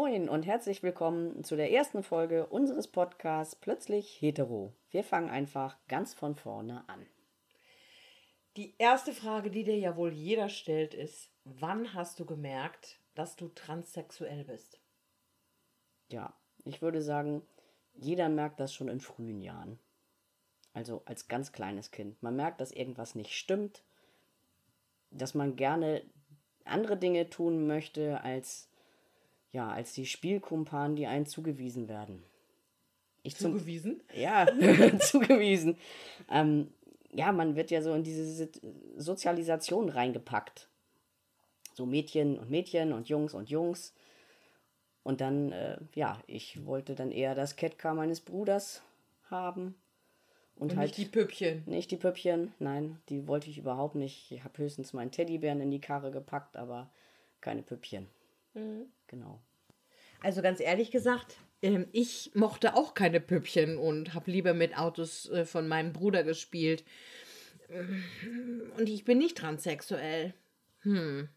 Moin und herzlich willkommen zu der ersten Folge unseres Podcasts Plötzlich Hetero. Wir fangen einfach ganz von vorne an. Die erste Frage, die dir ja wohl jeder stellt, ist, wann hast du gemerkt, dass du transsexuell bist? Ja, ich würde sagen, jeder merkt das schon in frühen Jahren. Also als ganz kleines Kind. Man merkt, dass irgendwas nicht stimmt, dass man gerne andere Dinge tun möchte als ja, als die Spielkumpanen, die einen zugewiesen werden. Ich zugewiesen? Zum, ja, zugewiesen. Ähm, ja, man wird ja so in diese Sozialisation reingepackt. So Mädchen und Mädchen und Jungs und Jungs. Und dann, äh, ja, ich wollte dann eher das Catcar meines Bruders haben. Und, und halt nicht die Püppchen. Nicht die Püppchen, nein, die wollte ich überhaupt nicht. Ich habe höchstens meinen Teddybären in die Karre gepackt, aber keine Püppchen. Mhm. Genau. Also ganz ehrlich gesagt, ähm, ich mochte auch keine Püppchen und habe lieber mit Autos äh, von meinem Bruder gespielt. Und ich bin nicht transsexuell. Hm.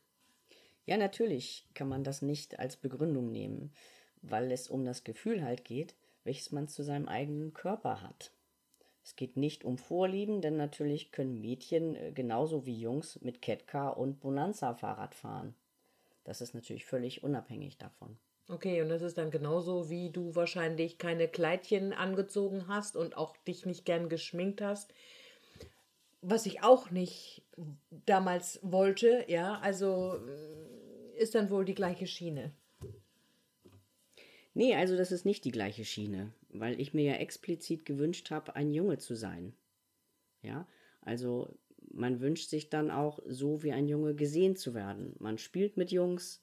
Ja, natürlich kann man das nicht als Begründung nehmen, weil es um das Gefühl halt geht, welches man zu seinem eigenen Körper hat. Es geht nicht um Vorlieben, denn natürlich können Mädchen äh, genauso wie Jungs mit Catcar und Bonanza Fahrrad fahren. Das ist natürlich völlig unabhängig davon. Okay, und das ist dann genauso, wie du wahrscheinlich keine Kleidchen angezogen hast und auch dich nicht gern geschminkt hast. Was ich auch nicht damals wollte, ja, also ist dann wohl die gleiche Schiene. Nee, also das ist nicht die gleiche Schiene, weil ich mir ja explizit gewünscht habe, ein Junge zu sein. Ja, also man wünscht sich dann auch so wie ein Junge gesehen zu werden. Man spielt mit Jungs,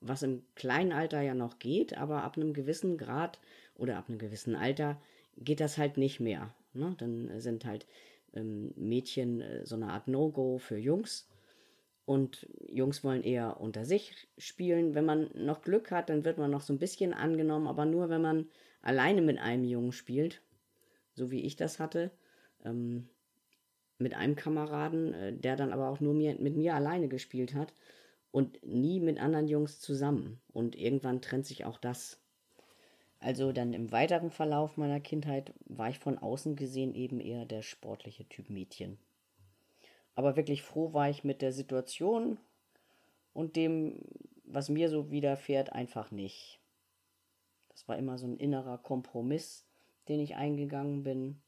was im kleinen Alter ja noch geht, aber ab einem gewissen Grad oder ab einem gewissen Alter geht das halt nicht mehr. Ne? Dann sind halt ähm, Mädchen äh, so eine Art No-Go für Jungs. Und Jungs wollen eher unter sich spielen. Wenn man noch Glück hat, dann wird man noch so ein bisschen angenommen, aber nur wenn man alleine mit einem Jungen spielt, so wie ich das hatte. Ähm, mit einem Kameraden, äh, der dann aber auch nur mir, mit mir alleine gespielt hat und nie mit anderen Jungs zusammen. Und irgendwann trennt sich auch das. Also dann im weiteren Verlauf meiner Kindheit war ich von außen gesehen eben eher der sportliche Typ Mädchen. Aber wirklich froh war ich mit der Situation und dem, was mir so widerfährt, einfach nicht. Das war immer so ein innerer Kompromiss, den ich eingegangen bin.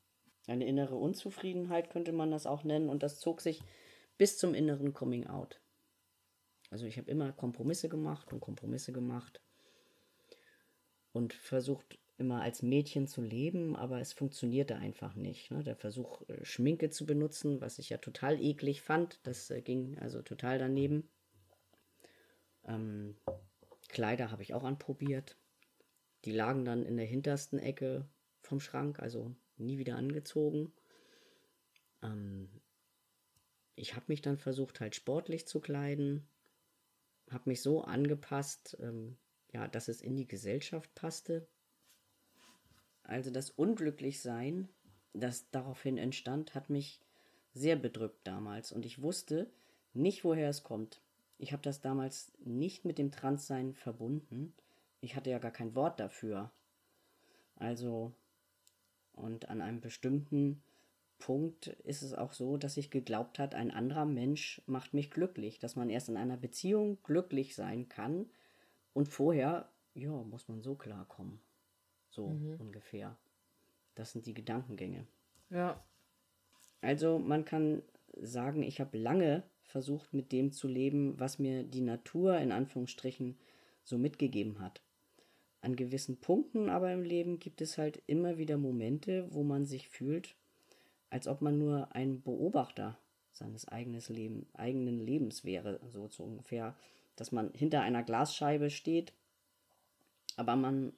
Eine innere Unzufriedenheit könnte man das auch nennen und das zog sich bis zum inneren Coming Out. Also ich habe immer Kompromisse gemacht und Kompromisse gemacht und versucht immer als Mädchen zu leben, aber es funktionierte einfach nicht. Ne? Der Versuch, äh, Schminke zu benutzen, was ich ja total eklig fand, das äh, ging also total daneben. Ähm, Kleider habe ich auch anprobiert. Die lagen dann in der hintersten Ecke vom Schrank, also nie wieder angezogen. Ähm, ich habe mich dann versucht, halt sportlich zu kleiden habe mich so angepasst, ähm, ja, dass es in die Gesellschaft passte. Also das Unglücklichsein, das daraufhin entstand, hat mich sehr bedrückt damals und ich wusste nicht, woher es kommt. Ich habe das damals nicht mit dem Transsein verbunden. Ich hatte ja gar kein Wort dafür. Also, und an einem bestimmten Punkt ist es auch so, dass ich geglaubt hat, ein anderer Mensch macht mich glücklich, dass man erst in einer Beziehung glücklich sein kann und vorher, ja, muss man so klarkommen. So mhm. ungefähr. Das sind die Gedankengänge. Ja. Also man kann sagen, ich habe lange versucht, mit dem zu leben, was mir die Natur in Anführungsstrichen so mitgegeben hat. An gewissen Punkten aber im Leben gibt es halt immer wieder Momente, wo man sich fühlt, als ob man nur ein Beobachter seines eigenes Leben, eigenen Lebens wäre, so, so ungefähr, dass man hinter einer Glasscheibe steht, aber man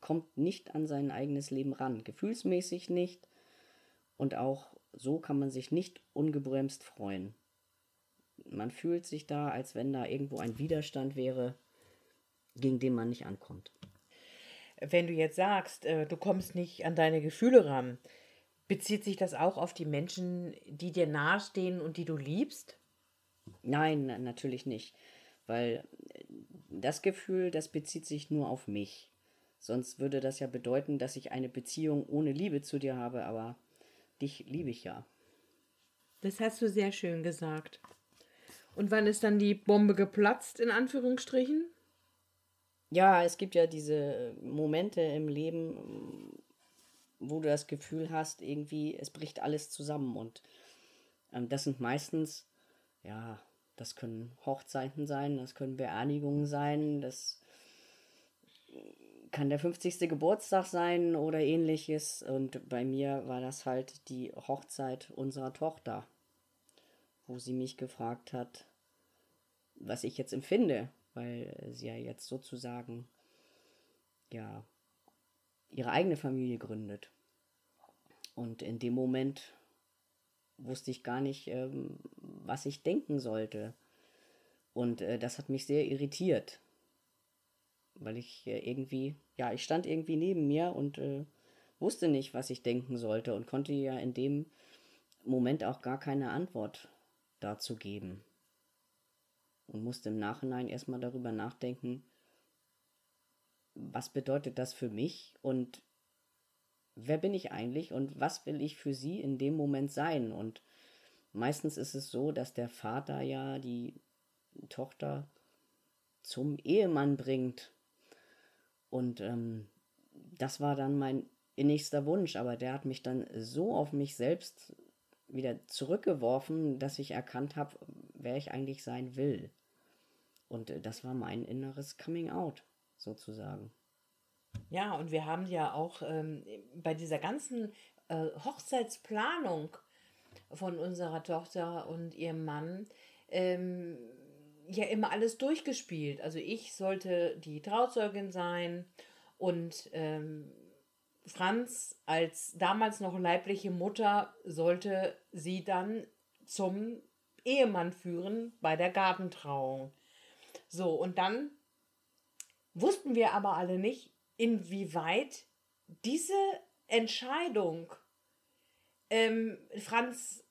kommt nicht an sein eigenes Leben ran, gefühlsmäßig nicht und auch so kann man sich nicht ungebremst freuen. Man fühlt sich da, als wenn da irgendwo ein Widerstand wäre, gegen den man nicht ankommt. Wenn du jetzt sagst, äh, du kommst nicht an deine Gefühle ran, Bezieht sich das auch auf die Menschen, die dir nahestehen und die du liebst? Nein, natürlich nicht. Weil äh, das Gefühl, das bezieht sich nur auf mich. Sonst würde das ja bedeuten, dass ich eine Beziehung ohne Liebe zu dir habe, aber dich liebe ich ja. Das hast du sehr schön gesagt. Und wann ist dann die Bombe geplatzt, in Anführungsstrichen? Ja, es gibt ja diese Momente im Leben, wo du das Gefühl hast, irgendwie, es bricht alles zusammen. Und ähm, das sind meistens, ja, das können Hochzeiten sein, das können Beerdigungen sein, das kann der 50. Geburtstag sein oder ähnliches. Und bei mir war das halt die Hochzeit unserer Tochter, wo sie mich gefragt hat, was ich jetzt empfinde, weil sie ja jetzt sozusagen ja ihre eigene Familie gründet. Und in dem Moment wusste ich gar nicht, ähm, was ich denken sollte. Und äh, das hat mich sehr irritiert, weil ich äh, irgendwie, ja, ich stand irgendwie neben mir und äh, wusste nicht, was ich denken sollte und konnte ja in dem Moment auch gar keine Antwort dazu geben. Und musste im Nachhinein erstmal darüber nachdenken, was bedeutet das für mich und wer bin ich eigentlich und was will ich für sie in dem Moment sein? Und meistens ist es so, dass der Vater ja die Tochter zum Ehemann bringt. Und ähm, das war dann mein innigster Wunsch, aber der hat mich dann so auf mich selbst wieder zurückgeworfen, dass ich erkannt habe, wer ich eigentlich sein will. Und äh, das war mein inneres Coming Out, sozusagen. Ja, und wir haben ja auch ähm, bei dieser ganzen äh, Hochzeitsplanung von unserer Tochter und ihrem Mann ähm, ja immer alles durchgespielt. Also ich sollte die Trauzeugin sein und ähm, Franz als damals noch leibliche Mutter sollte sie dann zum Ehemann führen bei der Gartentrauung. So, und dann wussten wir aber alle nicht, inwieweit diese Entscheidung ähm, Franz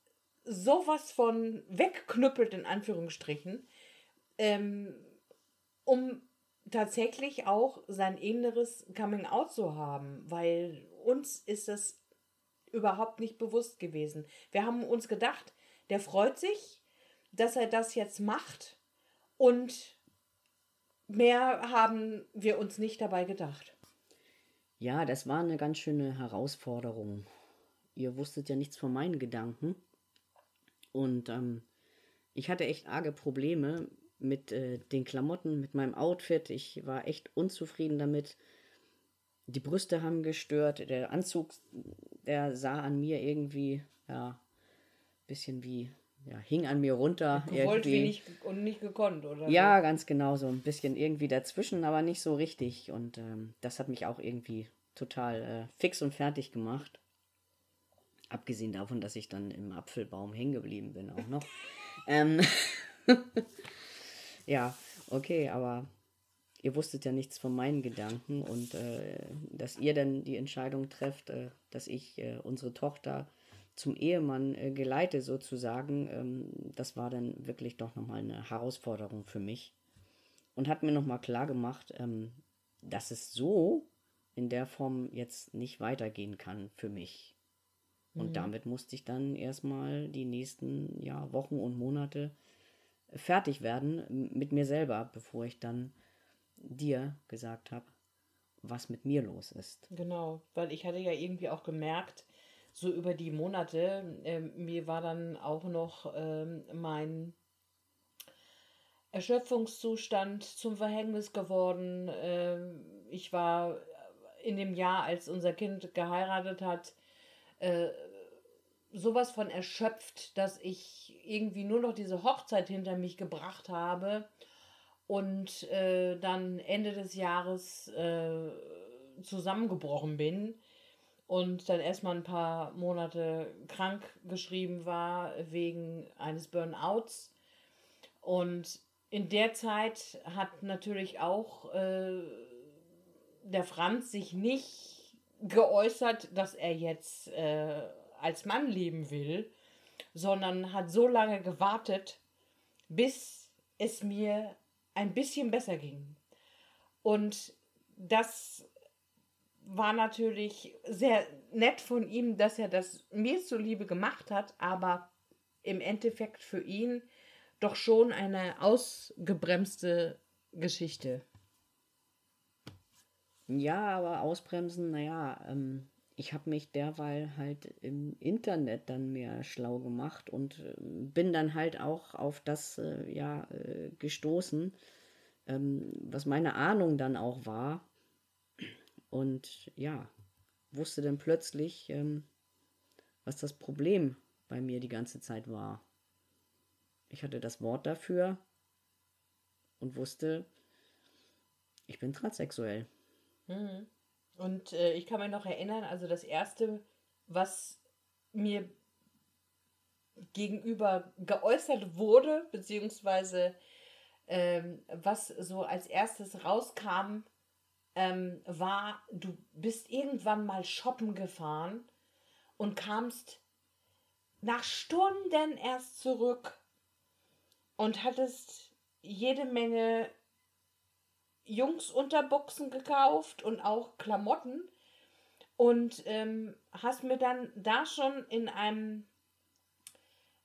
sowas von wegknüppelt, in Anführungsstrichen, ähm, um tatsächlich auch sein inneres Coming Out zu haben, weil uns ist das überhaupt nicht bewusst gewesen. Wir haben uns gedacht, der freut sich, dass er das jetzt macht und mehr haben wir uns nicht dabei gedacht. Ja, das war eine ganz schöne Herausforderung. Ihr wusstet ja nichts von meinen Gedanken. Und ähm, ich hatte echt arge Probleme mit äh, den Klamotten, mit meinem Outfit. Ich war echt unzufrieden damit. Die Brüste haben gestört. Der Anzug, der sah an mir irgendwie, ja, bisschen wie, ja, hing an mir runter. Gewollt wie nicht und nicht gekonnt, oder? Ja, ganz genau, so ein bisschen irgendwie dazwischen, aber nicht so richtig. Und ähm, das hat mich auch irgendwie total äh, fix und fertig gemacht. Abgesehen davon, dass ich dann im Apfelbaum hängen geblieben bin auch noch. ähm, ja, okay, aber ihr wusstet ja nichts von meinen Gedanken und äh, dass ihr dann die Entscheidung trefft, äh, dass ich äh, unsere Tochter zum Ehemann äh, geleite sozusagen, ähm, das war dann wirklich doch nochmal eine Herausforderung für mich und hat mir nochmal klar gemacht, ähm, dass es so in der Form jetzt nicht weitergehen kann für mich. Und mhm. damit musste ich dann erstmal die nächsten ja, Wochen und Monate fertig werden mit mir selber, bevor ich dann dir gesagt habe, was mit mir los ist. Genau, weil ich hatte ja irgendwie auch gemerkt, so über die Monate, äh, mir war dann auch noch äh, mein Erschöpfungszustand zum Verhängnis geworden. Äh, ich war in dem Jahr, als unser Kind geheiratet hat, äh, sowas von erschöpft, dass ich irgendwie nur noch diese Hochzeit hinter mich gebracht habe und äh, dann Ende des Jahres äh, zusammengebrochen bin und dann erstmal ein paar Monate krank geschrieben war wegen eines Burnouts. Und in der Zeit hat natürlich auch äh, der Franz sich nicht geäußert, dass er jetzt äh, als Mann leben will, sondern hat so lange gewartet, bis es mir ein bisschen besser ging. Und das war natürlich sehr nett von ihm, dass er das mir zuliebe gemacht hat, aber im Endeffekt für ihn doch schon eine ausgebremste Geschichte. Ja, aber ausbremsen, naja, ähm, ich habe mich derweil halt im Internet dann mehr schlau gemacht und äh, bin dann halt auch auf das äh, ja äh, gestoßen, ähm, was meine Ahnung dann auch war. Und ja, wusste dann plötzlich, ähm, was das Problem bei mir die ganze Zeit war. Ich hatte das Wort dafür und wusste, ich bin transsexuell. Mhm. Und äh, ich kann mich noch erinnern, also das Erste, was mir gegenüber geäußert wurde, beziehungsweise ähm, was so als erstes rauskam, ähm, war, du bist irgendwann mal shoppen gefahren und kamst nach Stunden erst zurück und hattest jede Menge Jungs-Unterbuchsen gekauft und auch Klamotten und ähm, hast mir dann da schon in einem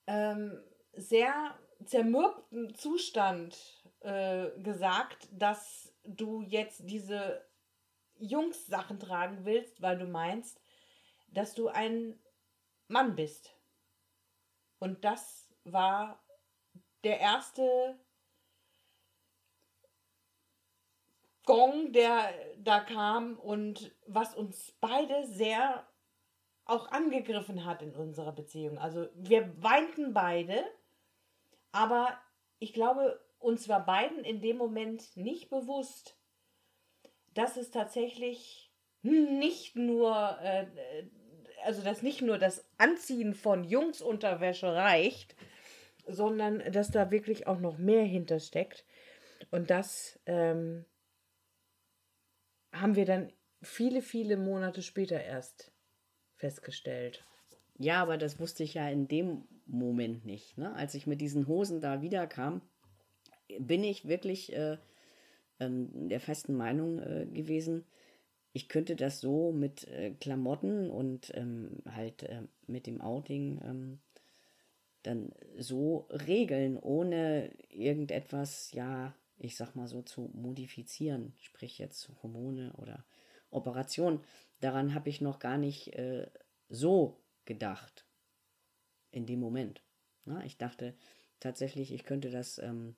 ähm, sehr zermürbten Zustand äh, gesagt, dass du jetzt diese Jungs-Sachen tragen willst, weil du meinst, dass du ein Mann bist. Und das war der erste Gong, der da kam und was uns beide sehr auch angegriffen hat in unserer Beziehung. Also wir weinten beide, aber ich glaube, uns war beiden in dem Moment nicht bewusst, dass es tatsächlich nicht nur, äh, also dass nicht nur das Anziehen von Jungsunterwäsche reicht, sondern dass da wirklich auch noch mehr hintersteckt. Und das ähm, haben wir dann viele, viele Monate später erst festgestellt. Ja, aber das wusste ich ja in dem Moment nicht. Ne? Als ich mit diesen Hosen da wiederkam, bin ich wirklich äh, ähm, der festen Meinung äh, gewesen, ich könnte das so mit äh, Klamotten und ähm, halt äh, mit dem Outing ähm, dann so regeln, ohne irgendetwas, ja, ich sag mal so, zu modifizieren, sprich jetzt Hormone oder Operation. Daran habe ich noch gar nicht äh, so gedacht in dem Moment. Na, ich dachte tatsächlich, ich könnte das ähm,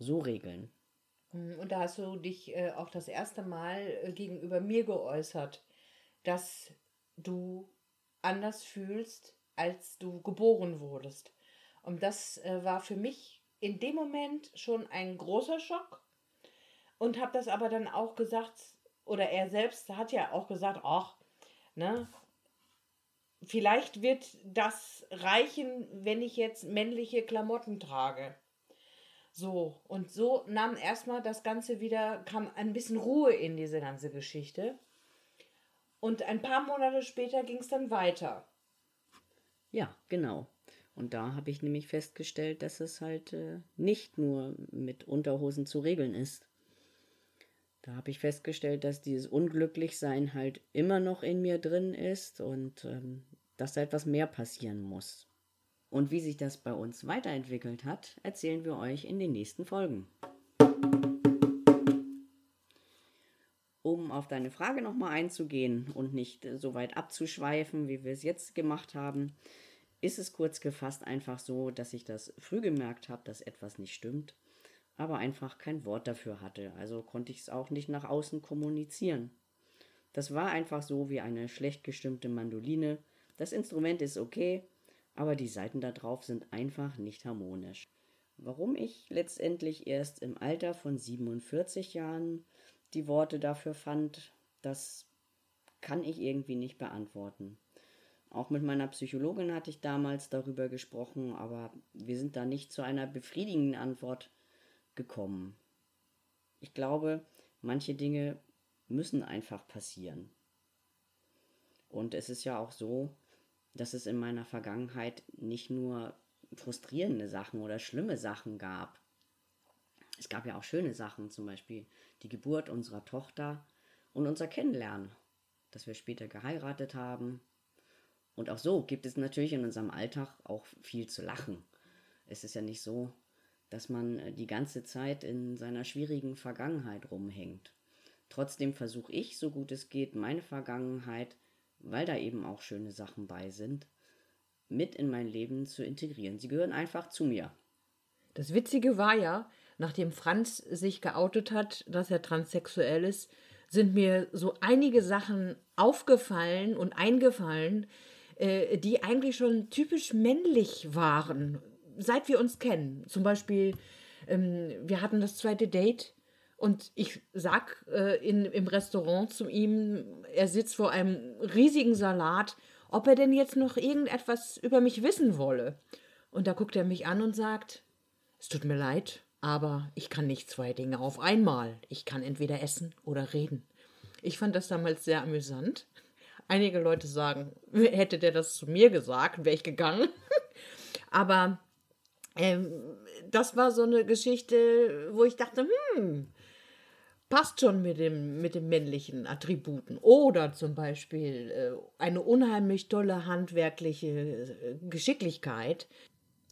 so regeln. Hm, und da hast du dich äh, auch das erste Mal äh, gegenüber mir geäußert, dass du anders fühlst, als du geboren wurdest. Und das äh, war für mich in dem Moment schon ein großer Schock und habe das aber dann auch gesagt, oder er selbst hat ja auch gesagt, ach, ne, vielleicht wird das reichen, wenn ich jetzt männliche Klamotten trage. So, und so nahm erstmal das Ganze wieder, kam ein bisschen Ruhe in diese ganze Geschichte. Und ein paar Monate später ging es dann weiter. Ja, genau. Und da habe ich nämlich festgestellt, dass es halt äh, nicht nur mit Unterhosen zu regeln ist. Da habe ich festgestellt, dass dieses Unglücklichsein halt immer noch in mir drin ist und ähm, dass da etwas mehr passieren muss. Und wie sich das bei uns weiterentwickelt hat, erzählen wir euch in den nächsten Folgen. Um auf deine Frage nochmal einzugehen und nicht so weit abzuschweifen, wie wir es jetzt gemacht haben, ist es kurz gefasst einfach so, dass ich das früh gemerkt habe, dass etwas nicht stimmt, aber einfach kein Wort dafür hatte, also konnte ich es auch nicht nach außen kommunizieren. Das war einfach so wie eine schlecht gestimmte Mandoline. Das Instrument ist okay, aber die Saiten da drauf sind einfach nicht harmonisch. Warum ich letztendlich erst im Alter von 47 Jahren die Worte dafür fand, das kann ich irgendwie nicht beantworten. Auch mit meiner Psychologin hatte ich damals darüber gesprochen, aber wir sind da nicht zu einer befriedigenden Antwort gekommen. Ich glaube, manche Dinge müssen einfach passieren. Und es ist ja auch so, dass es in meiner Vergangenheit nicht nur frustrierende Sachen oder schlimme Sachen gab. es gab ja auch schöne Sachen, zum Beispiel die Geburt unserer Tochter und unser Kennenlernen, dass wir später geheiratet haben. Und auch so gibt es natürlich in unserem Alltag auch viel zu lachen. Es ist ja nicht so, dass man äh, die ganze Zeit in seiner schwierigen Vergangenheit rumhängt. Trotzdem versuche ich, so gut es geht, meine Vergangenheit, weil da eben auch schöne Sachen bei sind, mit in mein Leben zu integrieren. Sie gehören einfach zu mir. Das Witzige war ja, nachdem Franz sich geoutet hat, dass er transsexuell ist, sind mir so einige Sachen aufgefallen und eingefallen, äh, die eigentlich schon typisch männlich waren, seit wir uns kennen. Zum Beispiel, ähm, wir hatten das zweite Date und ich sag äh, in, im Restaurant zu ihm, er sitzt vor einem riesigen Salat, ob er denn jetzt noch irgendetwas über mich wissen wolle. Und da guckt er mich an und sagt, es tut mir leid, aber ich kann nicht zwei Dinge auf einmal. Ich kann entweder essen oder reden. Ich fand das damals sehr amüsant. Einige Leute sagen, hätte der das zu mir gesagt, wäre ich gegangen. aber ähm, das war so eine Geschichte, wo ich dachte, hm, passt schon mit dem, mit den männlichen Attributen. Oder zum Beispiel äh, eine unheimlich tolle handwerkliche äh, Geschicklichkeit.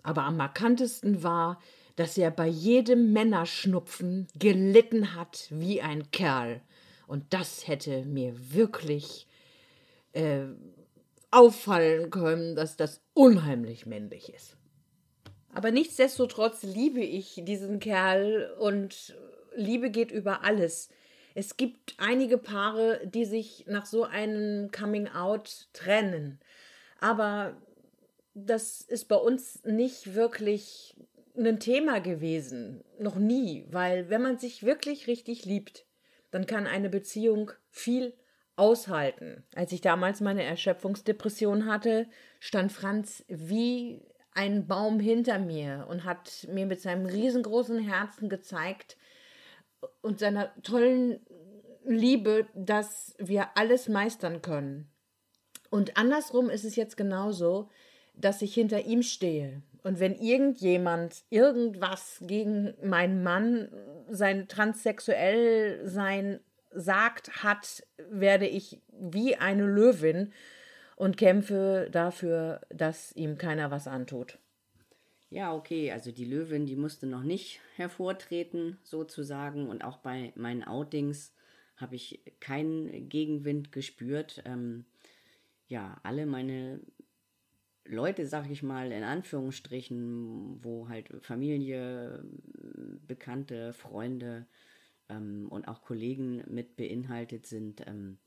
Aber am markantesten war, dass er bei jedem Männerschnupfen gelitten hat wie ein Kerl. Und das hätte mir wirklich äh, auffallen können, dass das unheimlich männlich ist. Aber nichtsdestotrotz liebe ich diesen Kerl und Liebe geht über alles. Es gibt einige Paare, die sich nach so einem Coming Out trennen. Aber das ist bei uns nicht wirklich ein Thema gewesen. Noch nie. Weil wenn man sich wirklich richtig liebt, dann kann eine Beziehung viel aushalten. Als ich damals meine Erschöpfungsdepression hatte, stand Franz wie ein Baum hinter mir und hat mir mit seinem riesengroßen Herzen gezeigt und seiner tollen Liebe, dass wir alles meistern können. Und andersrum ist es jetzt genauso, dass ich hinter ihm stehe. Und wenn irgendjemand irgendwas gegen meinen Mann, sein transsexuell sein sagt, hat, werde ich wie eine Löwin und kämpfe dafür, dass ihm keiner was antut. Ja, okay, also die Löwin, die musste noch nicht hervortreten, sozusagen. Und auch bei meinen Outings habe ich keinen Gegenwind gespürt. Ähm, ja, alle meine Leute, sag ich mal, in Anführungsstrichen, wo halt Familie, Bekannte, Freunde ähm, und auch Kollegen mit beinhaltet sind, ähm,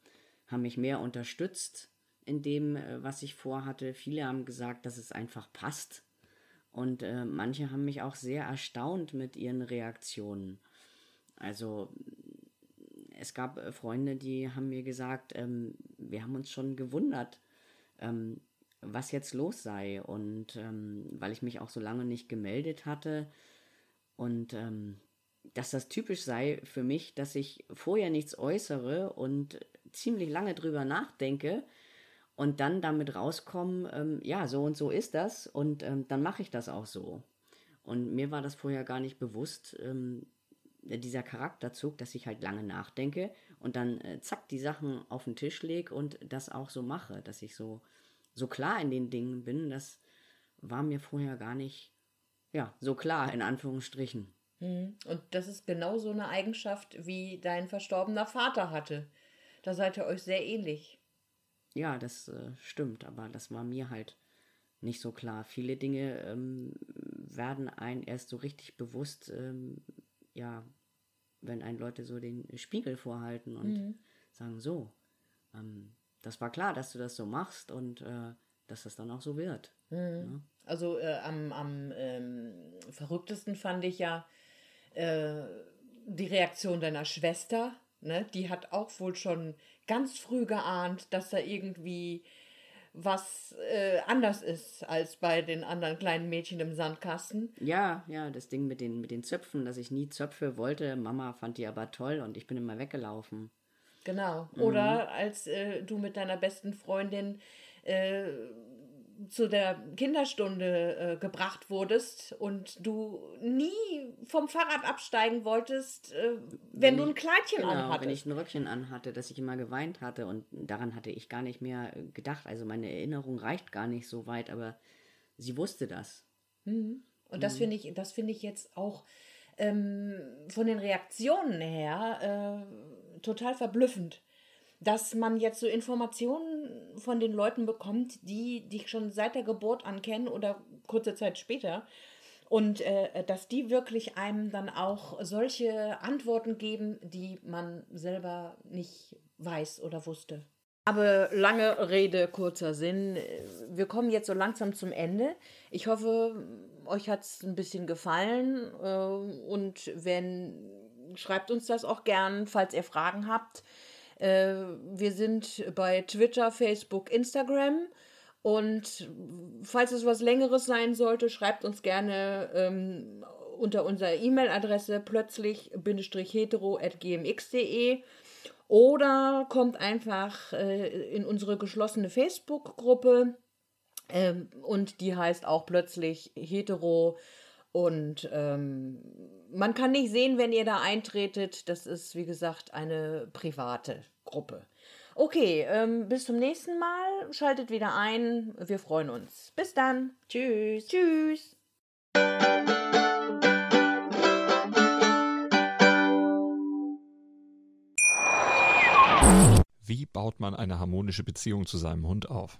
haben mich mehr unterstützt in dem, äh, was ich vorhatte. Viele haben gesagt, dass es einfach passt. Und äh, manche haben mich auch sehr erstaunt mit ihren Reaktionen. Also es gab äh, Freunde, die haben mir gesagt, ähm, wir haben uns schon gewundert, ähm, was jetzt los sei. Und ähm, weil ich mich auch so lange nicht gemeldet hatte und ähm, dass das typisch sei für mich, dass ich vorher nichts äußere und ziemlich lange drüber nachdenke und dann damit rauskomme, ähm, ja, so und so ist das und ähm, dann mache ich das auch so. Und mir war das vorher gar nicht bewusst, ähm, dieser Charakterzug, dass ich halt lange nachdenke und dann äh, zack die Sachen auf den Tisch lege und das auch so mache, dass ich so so klar in den Dingen bin, das war mir vorher gar nicht, ja, so klar, in Anführungsstrichen. Mhm. Und das ist genau so eine Eigenschaft, wie dein verstorbener Vater hatte. Da seid ihr euch sehr ähnlich. Ja, das äh, stimmt, aber das war mir halt nicht so klar. Viele Dinge ähm, werden ein erst so richtig bewusst, ähm, ja, wenn ein Leute so den Spiegel vorhalten und mhm. sagen, so, ähm, das war klar, dass du das so machst und äh, dass das dann auch so wird. Mhm. Ne? Also äh, am, am ähm, verrücktesten fand ich ja äh, die Reaktion deiner Schwester. Ne? Die hat auch wohl schon ganz früh geahnt, dass da irgendwie was äh, anders ist als bei den anderen kleinen Mädchen im Sandkasten. Ja, ja, das Ding mit den, mit den Zöpfen, dass ich nie Zöpfe wollte. Mama fand die aber toll und ich bin immer weggelaufen. Genau. Oder mhm. als äh, du mit deiner besten Freundin äh, zu der Kinderstunde äh, gebracht wurdest und du nie vom Fahrrad absteigen wolltest, äh, wenn, wenn, du ein Kleidchen genau, anhattest. wenn ich ein Röckchen anhatte, dass ich immer geweint hatte und daran hatte ich gar nicht mehr gedacht. Also meine Erinnerung reicht gar nicht so weit, aber sie wusste das. Mhm. Und das mhm. finde ich, das finde ich jetzt auch ähm, von den Reaktionen her äh, total verblüffend dass man jetzt so Informationen von den Leuten bekommt, die dich schon seit der Geburt an kennen oder kurze Zeit später. Und äh, dass die wirklich einem dann auch solche Antworten geben, die man selber nicht weiß oder wusste. Aber lange Rede, kurzer Sinn. Wir kommen jetzt so langsam zum Ende. Ich hoffe, euch hat es ein bisschen gefallen. Äh, und wenn, schreibt uns das auch gern, falls ihr Fragen habt. Äh, wir sind bei Twitter, Facebook, Instagram. Und falls es was Längeres sein sollte, schreibt uns gerne ähm, unter unserer E-Mail-Adresse plötzlich-hetero.gmx.de oder kommt einfach äh, in unsere geschlossene Facebook-Gruppe ähm, und die heißt auch plötzlich hetero und ähm, man kann nicht sehen, wenn ihr da eintretet. Das ist, wie gesagt, eine private Gruppe. Okay, ähm, bis zum nächsten Mal. Schaltet wieder ein. Wir freuen uns. Bis dann. Tschüss. Tschüss. Wie baut man eine harmonische Beziehung zu seinem Hund auf?